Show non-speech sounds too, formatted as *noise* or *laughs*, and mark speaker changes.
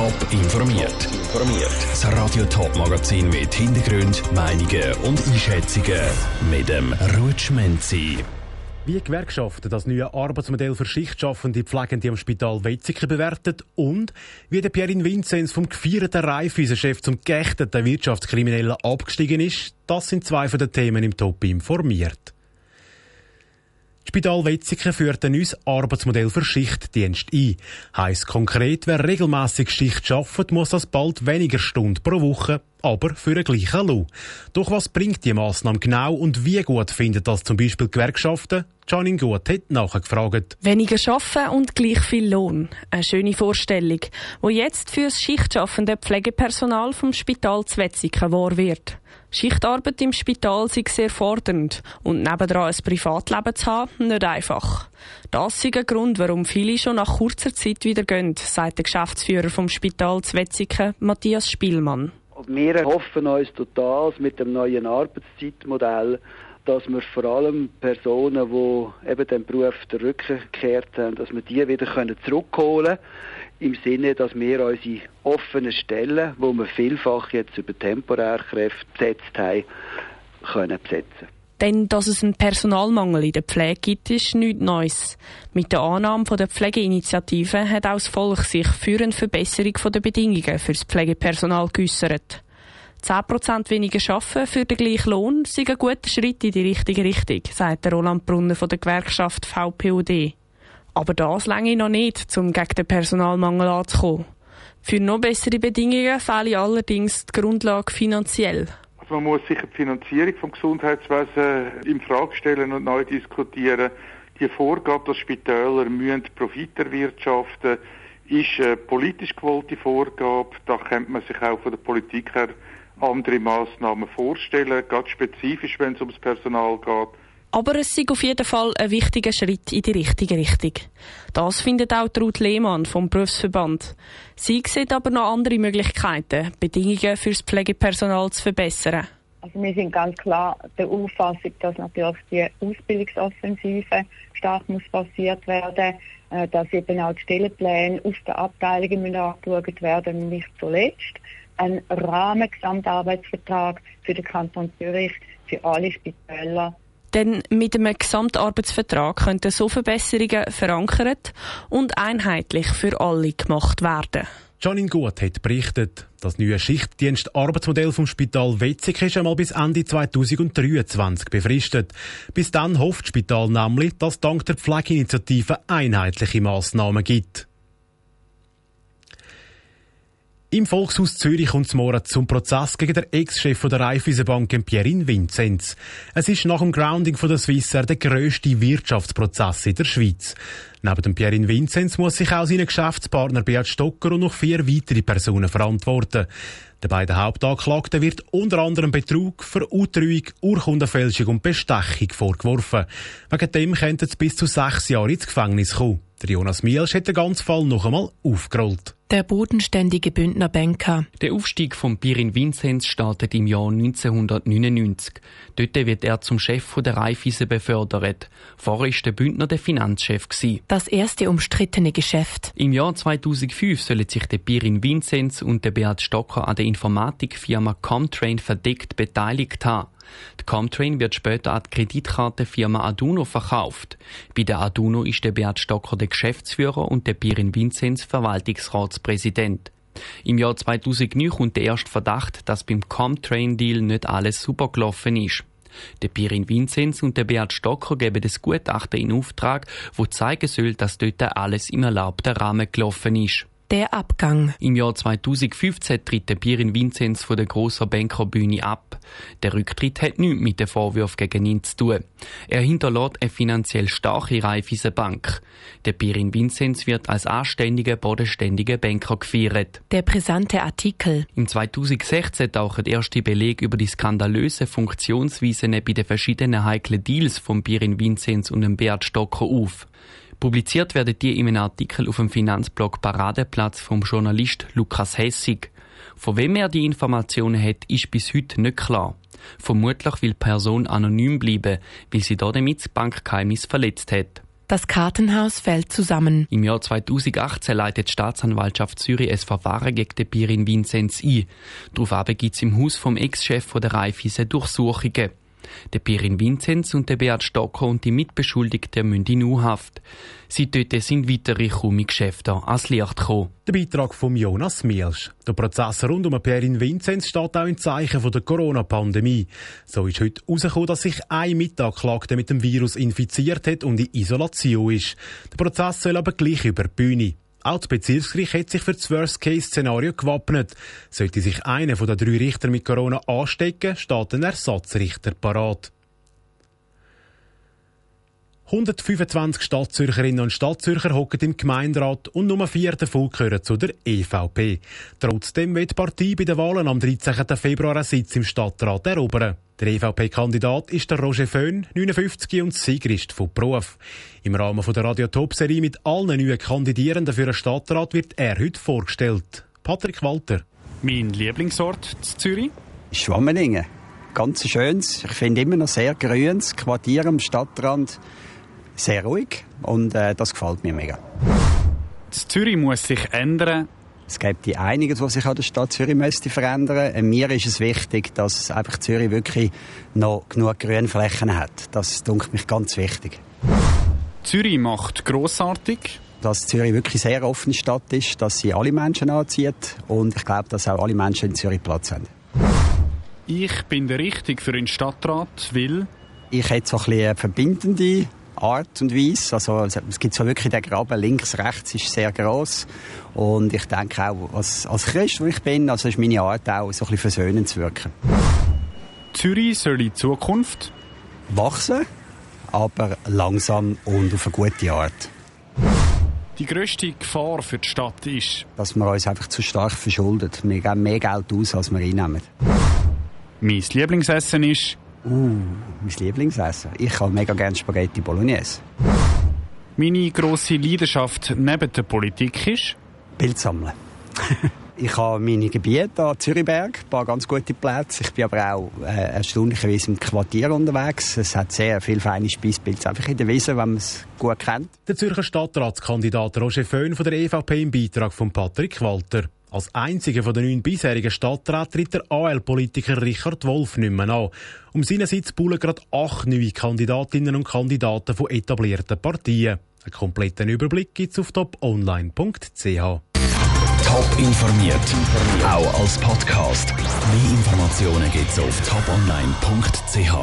Speaker 1: Top informiert. Informiert. Das Radio Top Magazin mit Hintergrund, Meinungen und Einschätzungen mit dem Rutschmenzi.
Speaker 2: Wie Gewerkschaften das neue Arbeitsmodell für Schichtschaffende Pflegende am Spital Wetzikon bewertet und wie der Pierin Vinzenz vom gefeierten Raiffeisen-Chef zum geächteten Wirtschaftskriminellen abgestiegen ist, das sind zwei von den Themen im Top informiert. Spital Wetzikon führt ein neues Arbeitsmodell für Schichtdienst ein. Heißt konkret, wer regelmäßig Schicht schafft, muss das bald weniger Stunden pro Woche, aber für einen gleichen Lohn. Doch was bringt die Maßnahme genau und wie gut findet das zum Beispiel Gewerkschaften? Janine Gut hat nachgefragt.
Speaker 3: Weniger arbeiten und gleich viel Lohn. Eine schöne Vorstellung, wo jetzt für das schichtschaffende Pflegepersonal vom Spital Zwetzigen wahr wird. Schichtarbeit im Spital sei sehr fordernd und nebendran ein Privatleben zu haben, nicht einfach. Das ist ein Grund, warum viele schon nach kurzer Zeit wieder gehen, sagt der Geschäftsführer vom Spital Zwetzigen, Matthias Spielmann.
Speaker 4: Wir hoffen uns total mit dem neuen Arbeitszeitmodell, dass wir vor allem Personen, die eben den Beruf der Rücken gekehrt haben, dass wir die wieder zurückholen können im Sinne, dass wir unsere offenen Stellen, wo wir vielfach jetzt über Temporärkräfte besetzt haben, können besetzen.
Speaker 3: Denn dass es einen Personalmangel in der Pflege gibt, ist nichts Neues. Mit der Annahme der Pflegeinitiative hat auch das Volk sich für eine Verbesserung der Bedingungen für das Pflegepersonal geäussert. 10% weniger arbeiten für den gleichen Lohn sei ein guter Schritt in die richtige Richtung, sagt Roland Brunner von der Gewerkschaft VPUD. Aber das länge noch nicht, um gegen den Personalmangel anzukommen. Für noch bessere Bedingungen fehle allerdings die Grundlage finanziell.
Speaker 5: Also man muss sicher die Finanzierung vom Gesundheitswesen in Frage stellen und neu diskutieren. Die Vorgabe, dass Spitäler müssen Profit erwirtschaften ist eine politisch gewollte Vorgabe. Da könnte man sich auch von der Politik her andere Maßnahmen vorstellen, ganz spezifisch, wenn es ums Personal geht.
Speaker 3: Aber es ist auf jeden Fall ein wichtiger Schritt in die richtige Richtung. Das findet auch Ruth Lehmann vom Berufsverband. Sie sieht aber noch andere Möglichkeiten, Bedingungen für das Pflegepersonal zu verbessern.
Speaker 6: Also wir sind ganz klar der Auffassung, dass natürlich die Ausbildungsoffensive stark muss passiert werden, äh, dass eben auch die Stellenpläne auf den Abteilungen angeschaut werden und nicht zuletzt ein Rahmengesamtarbeitsvertrag für den Kanton Zürich für alle Spitäler
Speaker 3: denn mit einem Gesamtarbeitsvertrag könnten so Verbesserungen verankert und einheitlich für alle gemacht werden.
Speaker 2: Janine Gut hat berichtet, das neue Schichtdienst-Arbeitsmodell vom Spital Wetzig ist einmal bis Ende 2023 befristet. Bis dann hofft das Spital nämlich, dass es dank der Pflegeinitiative einheitliche Massnahmen gibt. Im Volkshaus Zürich kommt es morgen zum Prozess gegen den Ex-Chef der Raiffeisenbank Pierin Vinzenz. Es ist nach dem Grounding von der Swissair der grösste Wirtschaftsprozess in der Schweiz. Neben dem Pierin Vinzenz muss sich auch sein Geschäftspartner Beat Stocker und noch vier weitere Personen verantworten. Den beiden Hauptanklagten wird unter anderem Betrug, Veruntreuung, Urkundenfälschung und Bestechung vorgeworfen. Wegen dem könnte es bis zu sechs Jahre ins Gefängnis kommen. Der Jonas Mielsch hat den ganzen Fall noch einmal aufgerollt.
Speaker 7: Der bodenständige Bündner Banker.
Speaker 8: Der Aufstieg von Pirin Vinzenz startet im Jahr 1999. Dort wird er zum Chef der Raiffeisen befördert. Vorher war der Bündner der Finanzchef.
Speaker 7: Das erste umstrittene Geschäft.
Speaker 8: Im Jahr 2005 sollen sich der Pirin Vinzenz und der Beat Stocker an der Informatikfirma Comtrain verdeckt beteiligt haben. Die Comtrain wird später an die Kreditkartenfirma Aduno verkauft. Bei der Aduno ist der Beat Stocker der Geschäftsführer und der Pirin Vinzenz Verwaltungsratspräsident. Im Jahr 2009 kommt der erste Verdacht, dass beim Comtrain-Deal nicht alles super gelaufen ist. Der Pirin Vinzenz und der Beat Stocker geben das Gutachten in Auftrag, wo zeigen soll, dass dort alles im erlaubten Rahmen gelaufen ist.
Speaker 7: Der Abgang.
Speaker 8: Im Jahr 2015 tritt der Pirin Vinzenz von der grossen Bankerbühne ab. Der Rücktritt hat nichts mit den Vorwürfen gegen ihn zu tun. Er hinterlässt eine finanziell starke Bank. Der Pirin Vinzenz wird als anständiger, bodenständiger Banker gefeiert.
Speaker 7: Der brisante Artikel.
Speaker 8: Im 2016 tauchen erste Belege über die skandalöse Funktionsweisen bei den verschiedenen heiklen Deals von Pirin Vinzenz und dem Beat Stocker auf. Publiziert werden die in einem Artikel auf dem Finanzblog Paradeplatz vom Journalist Lukas Hessig. Von wem er die Informationen hat, ist bis heute nicht klar. Vermutlich will die Person anonym bleiben, weil sie damit das Bankgeheimnis verletzt hat.
Speaker 7: Das Kartenhaus fällt zusammen.
Speaker 8: Im Jahr 2018 leitet die Staatsanwaltschaft Zürich ein Verfahren gegen den Pirin Vinzenz ein. Daraufhin gibt es im Haus vom Ex-Chef der Raiffeisen Durchsuchungen. Der Pirin Vinzenz und der Beat Stocker und die Mitbeschuldigten müssen in U-Haft. Seitdem sind weitere krumme Geschäfte ans Licht gekommen.
Speaker 2: Der Beitrag von Jonas Mielsch. Der Prozess rund um Pierin Vinzenz steht auch im Zeichen der Corona-Pandemie. So ist heute herausgekommen, dass sich ein Mitanklagter mit dem Virus infiziert hat und in Isolation ist. Der Prozess soll aber gleich über die Bühne. Auch das Bezirksgericht hat sich für das Worst-Case-Szenario gewappnet. Sollte sich einer den drei Richtern mit Corona anstecken, steht ein Ersatzrichter parat. 125 Stadtzürcherinnen und Stadtzürcher hocken im Gemeinderat und nur vier davon gehören zu der EVP. Trotzdem wird die Partei bei den Wahlen am 13. Februar einen Sitz im Stadtrat erobern. Der EVP-Kandidat ist der Roger Föhn, 59 und Sigrist von Beruf. Im Rahmen der Radio Top-Serie mit allen neuen Kandidierenden für einen Stadtrat wird er heute vorgestellt. Patrick Walter.
Speaker 9: Mein Lieblingsort in Zürich?
Speaker 10: Schwammeningen. Ganz schönes, ich finde immer noch sehr grünes Quartier am Stadtrand sehr ruhig und äh, das gefällt mir mega.
Speaker 9: Das Zürich muss sich ändern.
Speaker 10: Es gibt die einiges, was sich an der Stadt Zürich müsste verändern. Äh, mir ist es wichtig, dass einfach Zürich wirklich noch genug Grünflächen hat. Das dunkelt mich ganz wichtig.
Speaker 9: Zürich macht großartig.
Speaker 10: Dass Zürich wirklich eine sehr offene Stadt ist, dass sie alle Menschen anzieht und ich glaube, dass auch alle Menschen in Zürich Platz haben.
Speaker 9: Ich bin der Richtige für den Stadtrat, weil
Speaker 10: ich hätte so ein bisschen eine verbindende Art und Weise. Also es gibt so wirklich den Graben links, rechts ist sehr groß und ich denke auch als, als Christ, wo ich bin, also ist meine Art auch so ein bisschen versöhnend zu wirken.
Speaker 9: Zürich soll in Zukunft
Speaker 10: wachsen, aber langsam und auf eine gute Art.
Speaker 9: Die grösste Gefahr für die Stadt ist,
Speaker 10: dass wir uns einfach zu stark verschuldet. Wir geben mehr Geld aus, als wir einnehmen.
Speaker 9: Mein Lieblingsessen ist
Speaker 10: Uh, mein Lieblingsessen. Ich kann mega gerne Spaghetti Bolognese.
Speaker 9: Meine grosse Leidenschaft neben der Politik ist?
Speaker 10: Bild sammeln. *laughs* ich habe meine Gebiete an Zürichberg, ein paar ganz gute Plätze. Ich bin aber auch äh, erstaunlicherweise im Quartier unterwegs. Es hat sehr viele feine Speisbilder einfach in der Wiese, wenn man es gut kennt.
Speaker 2: Der Zürcher Stadtratskandidat Roger Föhn von der EVP im Beitrag von Patrick Walter. Als einziger von den neun bisherigen Stadträten tritt der AL-Politiker Richard Wolf nicht mehr an. Um seinen Sitz bullen gerade acht neue Kandidatinnen und Kandidaten von etablierten Partien. Einen kompletten Überblick gibt's auf toponline.ch.
Speaker 1: Top informiert, auch als Podcast. Mehr Informationen gibt's auf toponline.ch.